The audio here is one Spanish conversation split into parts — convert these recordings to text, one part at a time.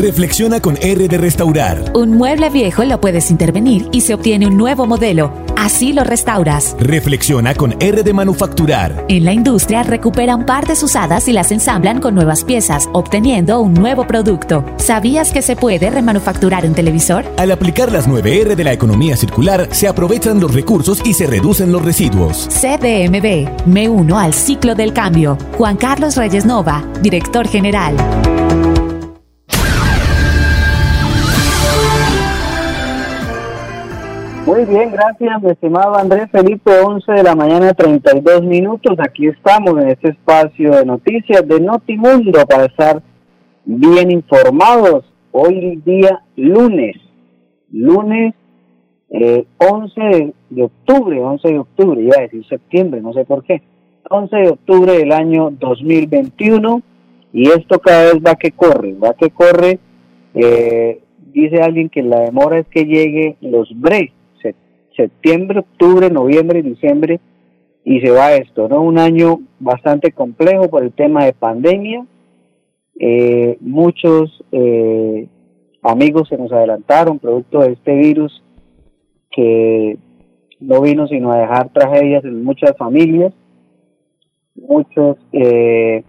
Reflexiona con R de Restaurar. Un mueble viejo lo puedes intervenir y se obtiene un nuevo modelo. Así lo restauras. Reflexiona con R de Manufacturar. En la industria recuperan partes usadas y las ensamblan con nuevas piezas, obteniendo un nuevo producto. ¿Sabías que se puede remanufacturar un televisor? Al aplicar las 9R de la economía circular, se aprovechan los recursos y se reducen los residuos. CDMB. Me uno al ciclo del cambio. Juan Carlos Reyes Nova, director general. Muy bien, gracias, mi estimado Andrés Felipe, 11 de la mañana, 32 minutos. Aquí estamos en este espacio de noticias de Notimundo para estar bien informados. Hoy día lunes, lunes eh, 11 de octubre, 11 de octubre, iba a decir septiembre, no sé por qué. 11 de octubre del año 2021 y esto cada vez va que corre, va que corre. Eh, dice alguien que la demora es que llegue los breaks septiembre, octubre, noviembre y diciembre y se va esto, ¿no? Un año bastante complejo por el tema de pandemia. Eh, muchos eh, amigos se nos adelantaron producto de este virus que no vino sino a dejar tragedias en muchas familias. Muchos eh,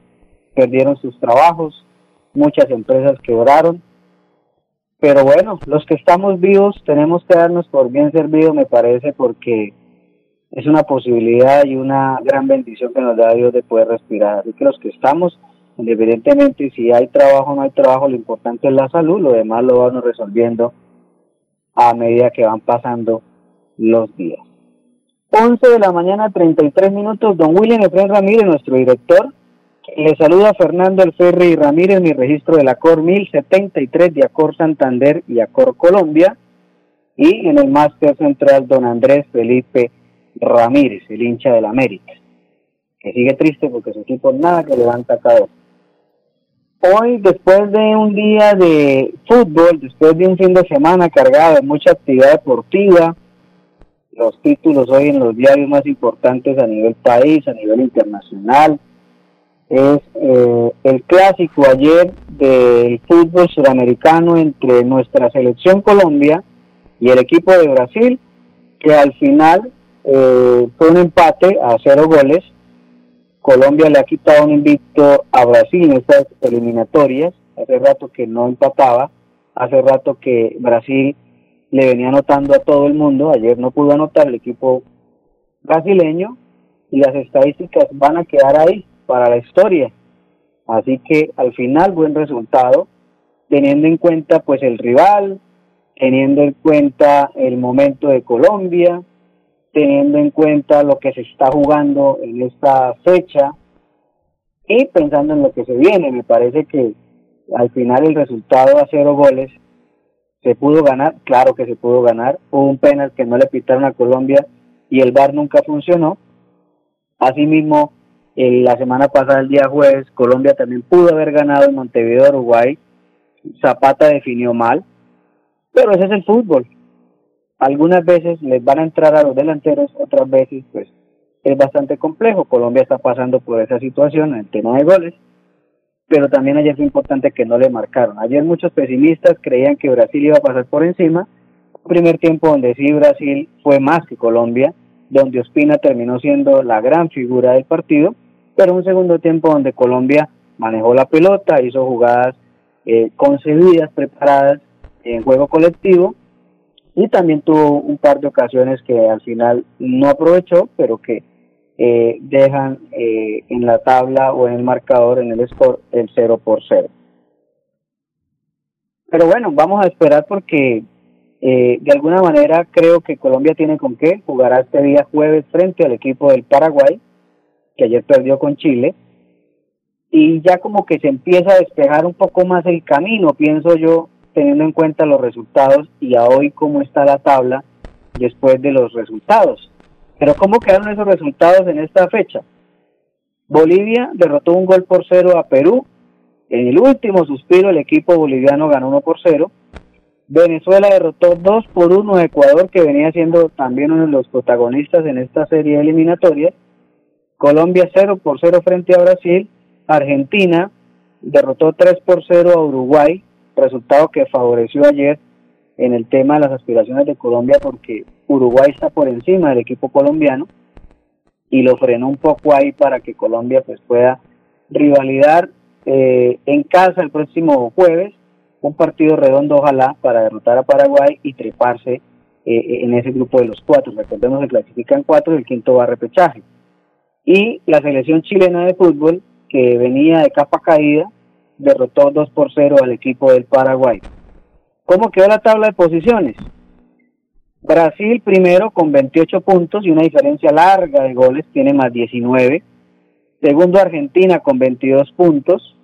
perdieron sus trabajos, muchas empresas quebraron pero bueno, los que estamos vivos tenemos que darnos por bien servido, me parece, porque es una posibilidad y una gran bendición que nos da Dios de poder respirar. Así que los que estamos, independientemente si hay trabajo o no hay trabajo, lo importante es la salud, lo demás lo vamos resolviendo a medida que van pasando los días. 11 de la mañana, 33 minutos, don William Efraín Ramírez, nuestro director, le saluda Fernando Alferri Ramírez, mi registro de la COR 1073 de Acor Santander y Acor Colombia. Y en el máster central, don Andrés Felipe Ramírez, el hincha del América, que sigue triste porque su equipo nada que levanta cabeza. Hoy, después de un día de fútbol, después de un fin de semana cargado de mucha actividad deportiva, los títulos hoy en los diarios más importantes a nivel país, a nivel internacional, es eh, el clásico ayer del fútbol sudamericano entre nuestra selección Colombia y el equipo de Brasil, que al final eh, fue un empate a cero goles. Colombia le ha quitado un invicto a Brasil en estas eliminatorias. Hace rato que no empataba, hace rato que Brasil le venía anotando a todo el mundo. Ayer no pudo anotar el equipo brasileño y las estadísticas van a quedar ahí para la historia. Así que al final buen resultado, teniendo en cuenta pues el rival, teniendo en cuenta el momento de Colombia, teniendo en cuenta lo que se está jugando en esta fecha y pensando en lo que se viene. Me parece que al final el resultado a cero goles se pudo ganar, claro que se pudo ganar. Hubo un penal que no le pitaron a Colombia y el VAR nunca funcionó. Asimismo, la semana pasada, el día jueves, Colombia también pudo haber ganado en Montevideo, Uruguay. Zapata definió mal, pero ese es el fútbol. Algunas veces les van a entrar a los delanteros, otras veces pues es bastante complejo. Colombia está pasando por esa situación en el tema de goles, pero también ayer fue importante que no le marcaron. Ayer muchos pesimistas creían que Brasil iba a pasar por encima. Un primer tiempo donde sí Brasil fue más que Colombia, donde Ospina terminó siendo la gran figura del partido, pero un segundo tiempo donde Colombia manejó la pelota, hizo jugadas eh, concebidas, preparadas en juego colectivo y también tuvo un par de ocasiones que al final no aprovechó, pero que eh, dejan eh, en la tabla o en el marcador, en el score, el 0 por 0. Pero bueno, vamos a esperar porque eh, de alguna manera creo que Colombia tiene con qué. Jugará este día jueves frente al equipo del Paraguay, que ayer perdió con Chile. Y ya como que se empieza a despejar un poco más el camino, pienso yo, teniendo en cuenta los resultados y a hoy cómo está la tabla después de los resultados. Pero ¿cómo quedaron esos resultados en esta fecha? Bolivia derrotó un gol por cero a Perú. En el último suspiro el equipo boliviano ganó uno por cero. Venezuela derrotó dos por uno a Ecuador, que venía siendo también uno de los protagonistas en esta serie eliminatoria. Colombia 0 por 0 frente a Brasil. Argentina derrotó 3 por 0 a Uruguay resultado que favoreció ayer en el tema de las aspiraciones de Colombia porque Uruguay está por encima del equipo colombiano y lo frenó un poco ahí para que Colombia pues pueda rivalidar eh, en casa el próximo jueves un partido redondo ojalá para derrotar a Paraguay y treparse eh, en ese grupo de los cuatro. Recordemos que clasifican cuatro y el quinto va a repechaje. Y la selección chilena de fútbol que venía de capa caída derrotó 2 por 0 al equipo del Paraguay. ¿Cómo quedó la tabla de posiciones? Brasil primero con 28 puntos y una diferencia larga de goles, tiene más 19. Segundo Argentina con 22 puntos.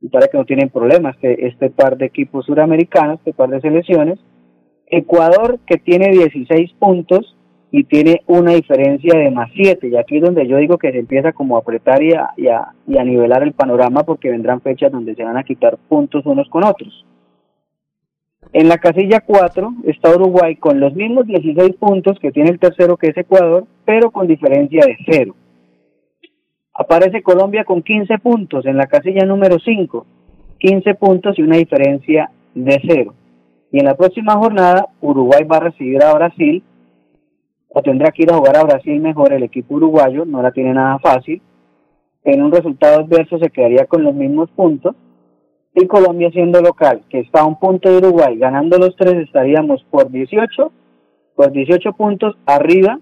Y para que no tienen problemas este, este par de equipos suramericanos, este par de selecciones. Ecuador que tiene 16 puntos y tiene una diferencia de más 7. Y aquí es donde yo digo que se empieza como a apretar y a, y a, y a nivelar el panorama porque vendrán fechas donde se van a quitar puntos unos con otros. En la casilla 4 está Uruguay con los mismos 16 puntos que tiene el tercero que es Ecuador, pero con diferencia de 0. Aparece Colombia con 15 puntos en la casilla número 5, 15 puntos y una diferencia de 0. Y en la próxima jornada Uruguay va a recibir a Brasil o tendrá que ir a jugar a Brasil mejor el equipo uruguayo, no la tiene nada fácil. En un resultado adverso se quedaría con los mismos puntos. Y Colombia siendo local, que está a un punto de Uruguay, ganando los tres, estaríamos por 18, por 18 puntos arriba,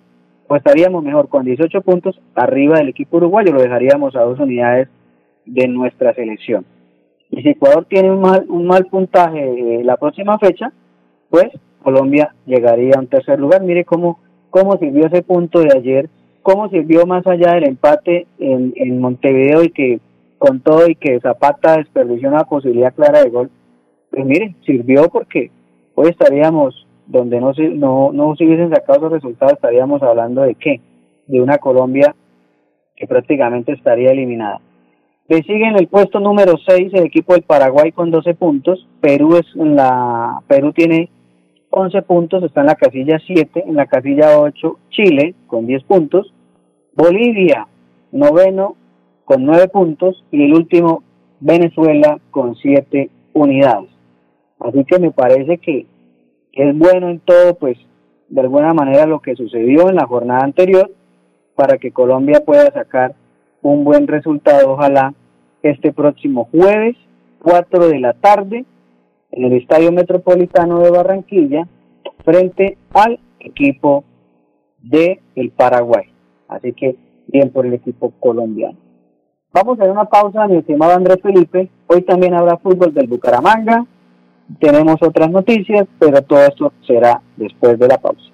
o estaríamos mejor con 18 puntos arriba del equipo uruguayo, lo dejaríamos a dos unidades de nuestra selección. Y si Ecuador tiene un mal, un mal puntaje eh, la próxima fecha, pues Colombia llegaría a un tercer lugar. Mire cómo cómo sirvió ese punto de ayer, cómo sirvió más allá del empate en, Montevideo y que con todo y que Zapata desperdició una posibilidad clara de gol, pues mire, sirvió porque hoy estaríamos donde no se, no, no se hubiesen sacado esos resultados, estaríamos hablando de qué? De una Colombia que prácticamente estaría eliminada. Le sigue en el puesto número 6 el equipo del Paraguay con 12 puntos. Perú es la Perú tiene 11 puntos, está en la casilla 7, en la casilla 8 Chile con 10 puntos, Bolivia noveno con 9 puntos y el último Venezuela con 7 unidades. Así que me parece que es bueno en todo, pues de alguna manera lo que sucedió en la jornada anterior para que Colombia pueda sacar un buen resultado, ojalá este próximo jueves, 4 de la tarde, en el Estadio Metropolitano de Barranquilla frente al equipo de el Paraguay. Así que bien por el equipo colombiano. Vamos a hacer una pausa, mi estimado Andrés Felipe. Hoy también habrá fútbol del Bucaramanga. Tenemos otras noticias, pero todo esto será después de la pausa.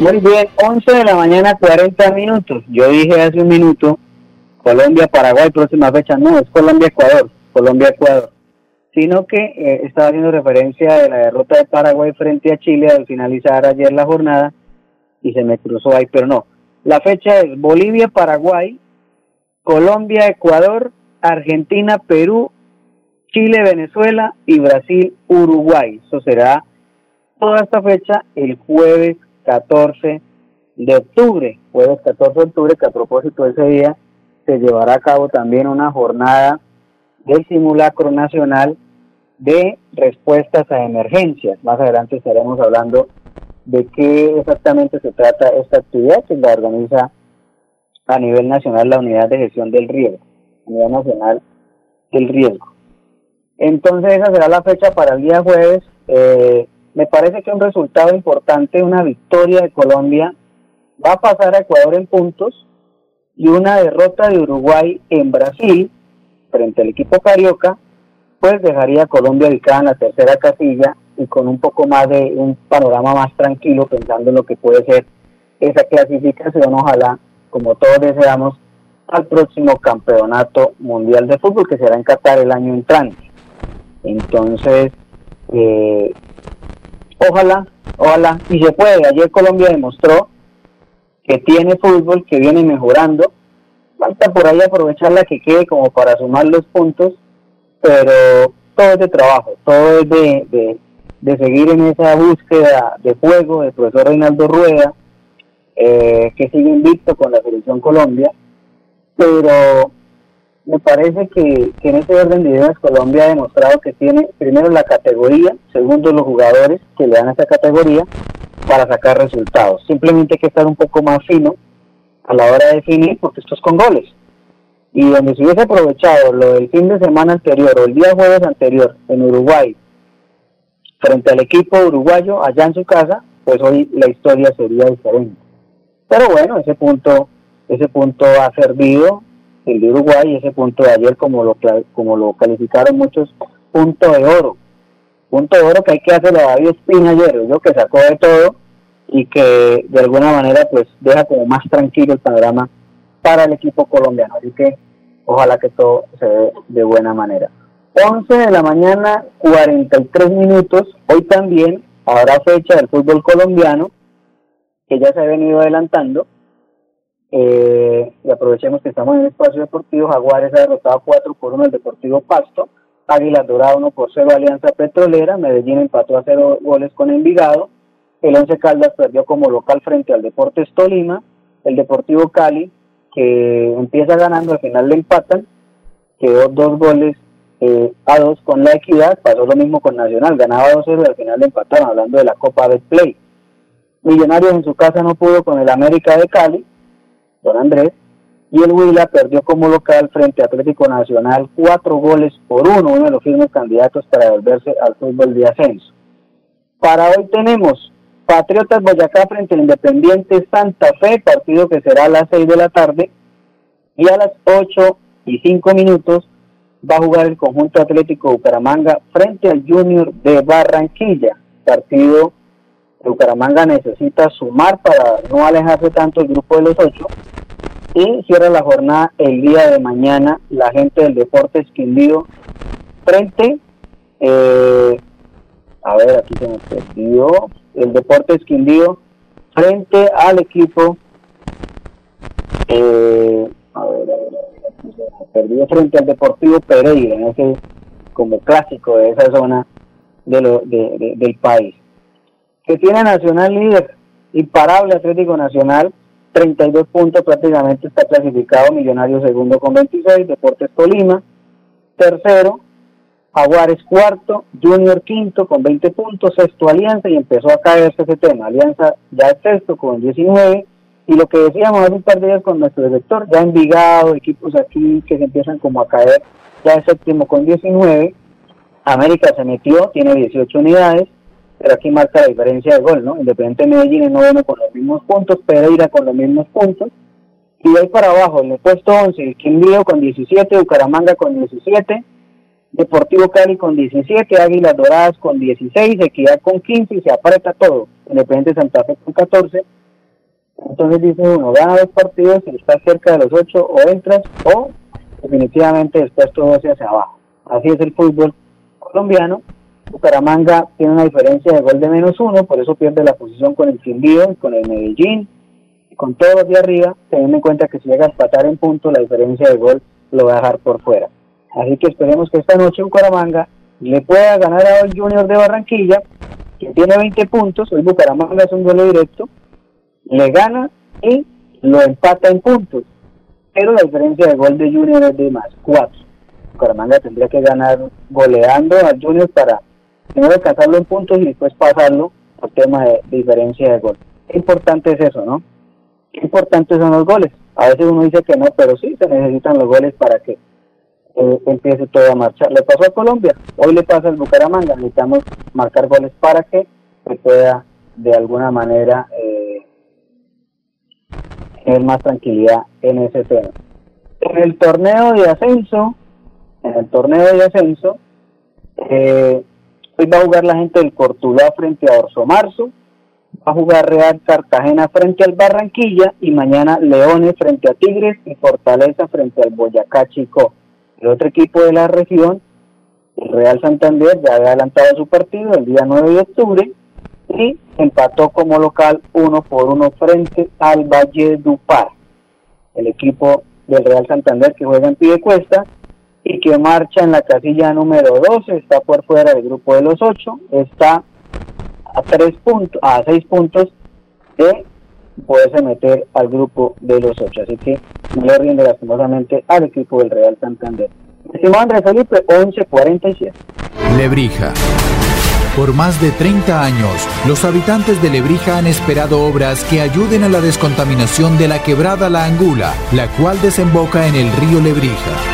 Muy bien, 11 de la mañana, 40 minutos. Yo dije hace un minuto, Colombia, Paraguay, próxima fecha. No, es Colombia, Ecuador. Colombia, Ecuador. Sino que eh, estaba haciendo referencia de la derrota de Paraguay frente a Chile al finalizar ayer la jornada y se me cruzó ahí, pero no. La fecha es Bolivia, Paraguay, Colombia, Ecuador, Argentina, Perú, Chile, Venezuela y Brasil, Uruguay. Eso será toda esta fecha el jueves 14 de octubre, jueves 14 de octubre, que a propósito de ese día se llevará a cabo también una jornada del simulacro nacional de respuestas a emergencias. Más adelante estaremos hablando de qué exactamente se trata esta actividad que la organiza a nivel nacional la Unidad de Gestión del Riesgo, Unidad Nacional del Riesgo. Entonces esa será la fecha para el día jueves. Eh, me parece que un resultado importante, una victoria de Colombia, va a pasar a Ecuador en puntos y una derrota de Uruguay en Brasil frente al equipo carioca, pues dejaría a Colombia ubicada en la tercera casilla y con un poco más de un panorama más tranquilo pensando en lo que puede ser esa clasificación, ojalá, como todos deseamos, al próximo campeonato mundial de fútbol que será en Qatar el año entrante. Entonces, eh, Ojalá, ojalá, y se puede. Ayer Colombia demostró que tiene fútbol, que viene mejorando. Falta por ahí aprovechar la que quede como para sumar los puntos, pero todo es de trabajo, todo es de, de, seguir en esa búsqueda de juego del profesor Reinaldo Rueda, eh, que sigue invicto con la selección Colombia, pero me parece que, en este orden de ideas Colombia ha demostrado que tiene primero la categoría, segundo los jugadores que le dan esa categoría para sacar resultados. Simplemente hay que estar un poco más fino a la hora de definir porque esto es con goles. Y donde se hubiese aprovechado lo del fin de semana anterior o el día jueves anterior en Uruguay frente al equipo uruguayo allá en su casa, pues hoy la historia sería diferente. Pero bueno, ese punto, ese punto ha servido el de Uruguay, ese punto de ayer, como lo, como lo calificaron muchos, punto de oro. Punto de oro que hay que hacerlo a David Espina ayer, yo que sacó de todo y que de alguna manera pues deja como más tranquilo el panorama para el equipo colombiano. Así que ojalá que todo se dé de buena manera. 11 de la mañana, 43 minutos. Hoy también habrá fecha del fútbol colombiano, que ya se ha venido adelantando. Eh, y aprovechemos que estamos en el espacio deportivo. Jaguares ha derrotado 4 por 1 el Deportivo Pasto. Águilas Dorado 1 por 0 Alianza Petrolera. Medellín empató a 0 goles con Envigado. El Once Caldas perdió como local frente al Deportes Tolima. El Deportivo Cali, que empieza ganando, al final le empatan. Quedó dos goles eh, a dos con la Equidad. Pasó lo mismo con Nacional. Ganaba 2-0 y al final le empataron, hablando de la Copa de Play. Millonarios en su casa no pudo con el América de Cali don Andrés, y el Huila perdió como local frente a Atlético Nacional cuatro goles por uno, uno de los firmes candidatos para volverse al fútbol de ascenso. Para hoy tenemos Patriotas Boyacá frente al Independiente Santa Fe, partido que será a las seis de la tarde, y a las ocho y cinco minutos va a jugar el conjunto Atlético Bucaramanga frente al Junior de Barranquilla, partido Bucaramanga necesita sumar para no alejarse tanto el grupo de los ocho. Y cierra la jornada el día de mañana la gente del Deportes Quindío frente, eh, a ver, aquí se me perdió, el Deportes Quindío frente al equipo, eh, a ver, a ver, se perdió frente al Deportivo Pereira, en ese como clásico de esa zona de lo, de, del país. Que tiene Nacional líder, imparable Atlético Nacional, 32 puntos prácticamente está clasificado, Millonario segundo con 26, Deportes Tolima, tercero, Jaguares cuarto, Junior quinto con 20 puntos, sexto Alianza y empezó a caerse ese tema. Alianza ya es sexto con 19 y lo que decíamos hace un par de días con nuestro director, ya Envigado, equipos aquí que se empiezan como a caer, ya es séptimo con 19. América se metió, tiene 18 unidades, pero aquí marca la diferencia de gol, ¿no? Independiente Medellín es noveno con los mismos puntos, Pereira con los mismos puntos. Y ahí para abajo, en el puesto 11, el Quindío con 17, Bucaramanga con 17, Deportivo Cali con 17, Águilas Doradas con 16, Equidad con 15 y se aprieta todo. Independiente Santa Fe con 14. Entonces dice uno, gana dos partidos y está cerca de los 8 o entras o definitivamente después todo hacia abajo. Así es el fútbol colombiano. Bucaramanga tiene una diferencia de gol de menos uno, por eso pierde la posición con el Quindío, con el Medellín, con todos de arriba, teniendo en cuenta que si llega a empatar en punto, la diferencia de gol lo va a dejar por fuera. Así que esperemos que esta noche Bucaramanga le pueda ganar a hoy Junior de Barranquilla, que tiene 20 puntos, hoy Bucaramanga es un duelo directo, le gana y lo empata en puntos, pero la diferencia de gol de Junior es de más 4. Bucaramanga tendría que ganar goleando a Junior para primero alcanzarlo en puntos y después pasarlo por tema de, diferencia de gol. Qué importante es eso, ¿no? Qué importantes son los goles. A veces uno dice que no, pero sí se necesitan los goles para que eh, empiece todo a marchar. Le pasó a Colombia, hoy le pasa al Bucaramanga, necesitamos marcar goles para que se pueda de alguna manera eh, tener más tranquilidad en ese tema. En el torneo de ascenso, en el torneo de ascenso, eh, hoy va a jugar la gente del Cortuluá frente a Orso Marzo, va a jugar Real Cartagena frente al Barranquilla y mañana Leones frente a Tigres y Fortaleza frente al Boyacá Chico. El otro equipo de la región, el Real Santander, ya había adelantado su partido el día 9 de octubre y empató como local uno por uno frente al Valle Dupar. El equipo del Real Santander que juega en Piedecuesta y que marcha en la casilla número 12, está por fuera del grupo de los ocho, está a tres puntos, a seis puntos de poderse meter al grupo de los ocho. Así que no le rinde lastimosamente al equipo del Real Santander. Estimado Andrés Felipe, 11.47. Lebrija. Por más de 30 años, los habitantes de Lebrija han esperado obras que ayuden a la descontaminación de la quebrada La Angula, la cual desemboca en el río Lebrija.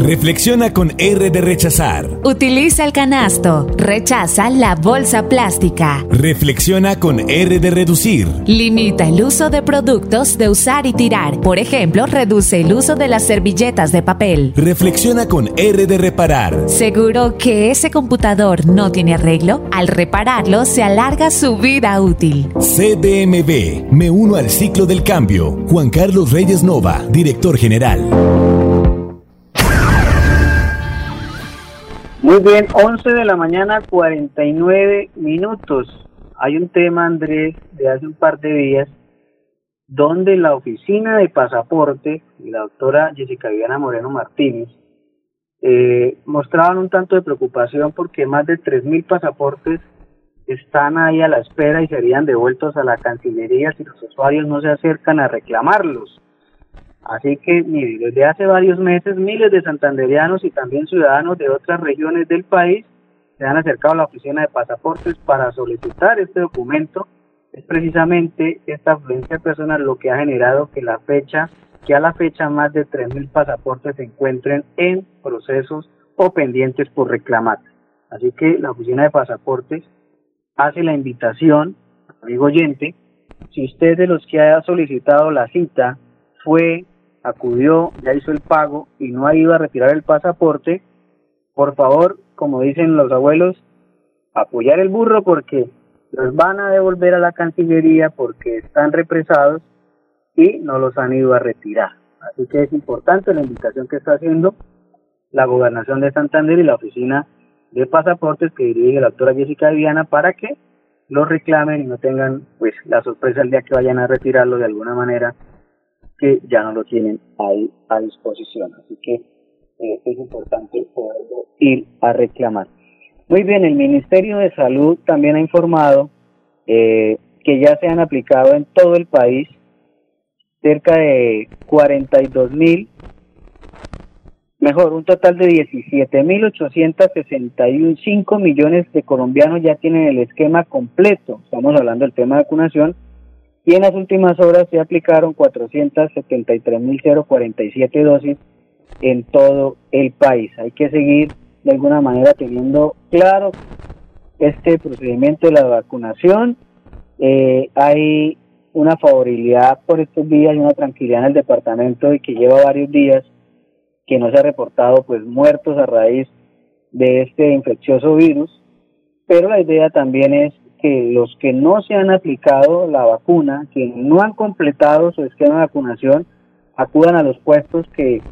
Reflexiona con R de rechazar. Utiliza el canasto. Rechaza la bolsa plástica. Reflexiona con R de reducir. Limita el uso de productos de usar y tirar. Por ejemplo, reduce el uso de las servilletas de papel. Reflexiona con R de reparar. ¿Seguro que ese computador no tiene arreglo? Al repararlo se alarga su vida útil. CDMB. Me uno al ciclo del cambio. Juan Carlos Reyes Nova, director general. Muy bien, 11 de la mañana, 49 minutos. Hay un tema, Andrés, de hace un par de días, donde la oficina de pasaporte y la doctora Jessica Viviana Moreno Martínez eh, mostraban un tanto de preocupación porque más de 3.000 pasaportes están ahí a la espera y serían devueltos a la Cancillería si los usuarios no se acercan a reclamarlos. Así que, mire, desde hace varios meses miles de santanderianos y también ciudadanos de otras regiones del país se han acercado a la oficina de pasaportes para solicitar este documento. Es precisamente esta afluencia personal lo que ha generado que la fecha, que a la fecha más de 3.000 pasaportes se encuentren en procesos o pendientes por reclamar. Así que la oficina de pasaportes hace la invitación, amigo oyente, si usted de los que haya solicitado la cita fue, acudió, ya hizo el pago y no ha ido a retirar el pasaporte, por favor, como dicen los abuelos, apoyar el burro porque los van a devolver a la Cancillería porque están represados y no los han ido a retirar. Así que es importante la invitación que está haciendo la Gobernación de Santander y la Oficina de pasaportes que dirige la doctora Jessica Viana para que los reclamen y no tengan pues la sorpresa el día que vayan a retirarlo de alguna manera que ya no lo tienen ahí a disposición. Así que eh, es importante poder ir a reclamar. Muy bien, el Ministerio de Salud también ha informado eh, que ya se han aplicado en todo el país cerca de 42 mil mejor, un total de 17.865 millones de colombianos ya tienen el esquema completo. Estamos hablando del tema de vacunación. Y en las últimas horas se aplicaron 473.047 dosis en todo el país. Hay que seguir de alguna manera teniendo claro este procedimiento de la vacunación. Eh, hay una favorabilidad por estos días y una tranquilidad en el departamento y que lleva varios días que no se ha reportado pues muertos a raíz de este infeccioso virus, pero la idea también es que los que no se han aplicado la vacuna, que no han completado su esquema de vacunación, acudan a los puestos que,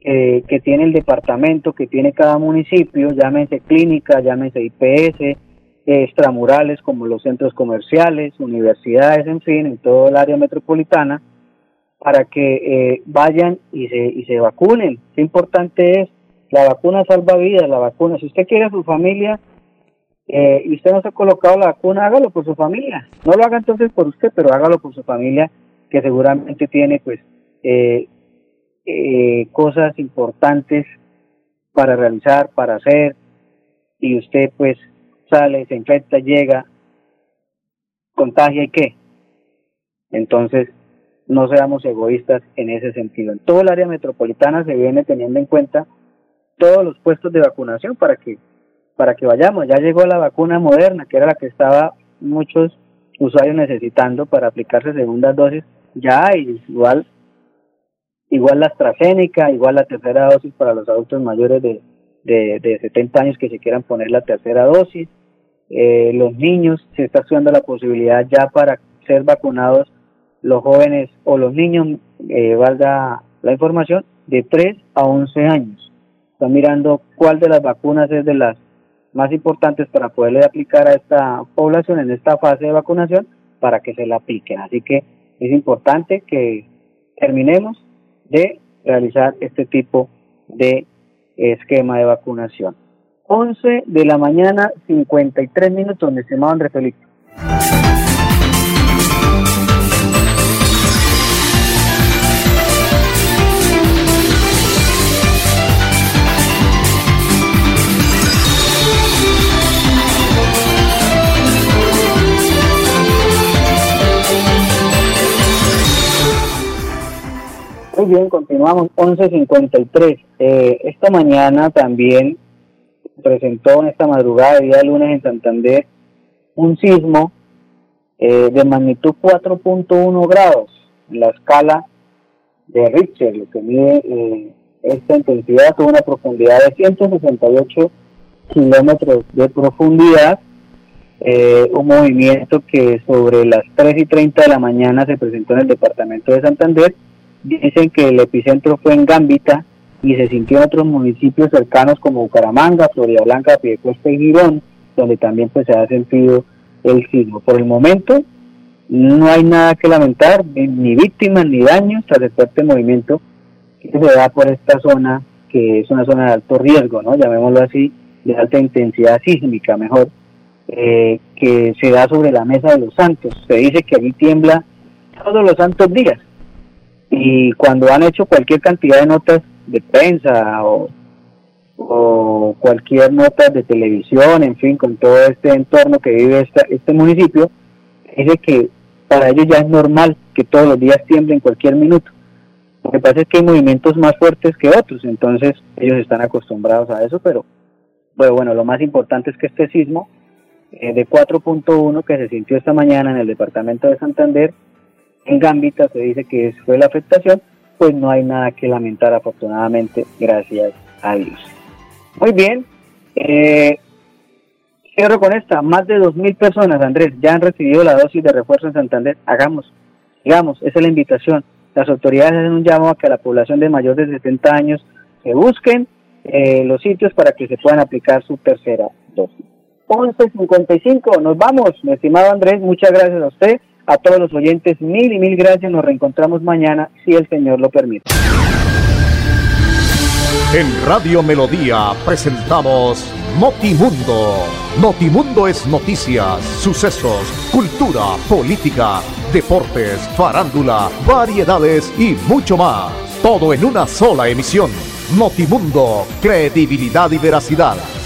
que, tiene el departamento, que tiene cada municipio, llámese clínica, llámese IPS, extramurales como los centros comerciales, universidades, en fin, en todo el área metropolitana, para que eh, vayan y se, y se vacunen. Qué importante es, la vacuna salva vidas, la vacuna. Si usted quiere a su familia eh, y usted no se ha colocado la vacuna, hágalo por su familia. No lo haga entonces por usted, pero hágalo por su familia, que seguramente tiene pues eh, cosas importantes para realizar, para hacer, y usted pues sale, se infecta, llega, contagia y qué. Entonces, no seamos egoístas en ese sentido. En todo el área metropolitana se viene teniendo en cuenta todos los puestos de vacunación para que para que vayamos. Ya llegó la vacuna moderna, que era la que estaba muchos usuarios necesitando para aplicarse segundas dosis. Ya hay igual igual la AstraZeneca, igual la tercera dosis para los adultos mayores de, de, de 70 años que se quieran poner la tercera dosis. Eh, los niños, se está estudiando la posibilidad ya para ser vacunados los jóvenes o los niños, eh, valga la información, de 3 a 11 años. Están mirando cuál de las vacunas es de las más importantes para poderle aplicar a esta población en esta fase de vacunación para que se la apliquen. Así que es importante que terminemos de realizar este tipo de esquema de vacunación. 11 de la mañana, 53 minutos, mi estimado Andrés Felipe. Bien, continuamos. 11.53. Eh, esta mañana también presentó en esta madrugada, día lunes en Santander, un sismo eh, de magnitud 4.1 grados en la escala de Richter, lo que mide eh, esta intensidad tuvo una profundidad de 168 kilómetros de profundidad, eh, un movimiento que sobre las 3 y 30 de la mañana se presentó en el departamento de Santander Dicen que el epicentro fue en Gambita y se sintió en otros municipios cercanos como Bucaramanga, Florida Blanca, Piedecuesta y Girón, donde también pues se ha sentido el sismo. Por el momento no hay nada que lamentar, ni víctimas ni daños tras el fuerte movimiento que se da por esta zona, que es una zona de alto riesgo, ¿no? Llamémoslo así, de alta intensidad sísmica, mejor, eh, que se da sobre la mesa de los santos. Se dice que allí tiembla todos los santos días. Y cuando han hecho cualquier cantidad de notas de prensa o, cualquier nota de televisión, en fin, con todo este entorno que vive este municipio, dice que para ellos ya es normal que todos los días tiemble en cualquier minuto. Lo que pasa es que hay movimientos más fuertes que otros, entonces ellos están acostumbrados a eso, pero bueno, bueno lo más importante es que este sismo eh, de 4.1 que se sintió esta mañana en el departamento de Santander, en Gambita se dice que fue la afectación, pues no hay nada que lamentar afortunadamente, gracias a Dios. Muy bien, eh, cierro con esta, más de 2.000 personas, Andrés, ya han recibido la dosis de refuerzo en Santander, hagamos, digamos, esa es la invitación. Las autoridades hacen un llamado a que la población de mayor de 70 años se busquen eh, los sitios para que se puedan aplicar su tercera dosis. 11.55, nos vamos, mi estimado Andrés, muchas gracias a usted, a todos los oyentes, mil y mil gracias, nos reencontramos mañana, si el Señor lo permite. En Radio Melodía presentamos Notimundo. Notimundo es noticias, sucesos, cultura, política, deportes, farándula, variedades y mucho más. Todo en una sola emisión. Notimundo, credibilidad y veracidad.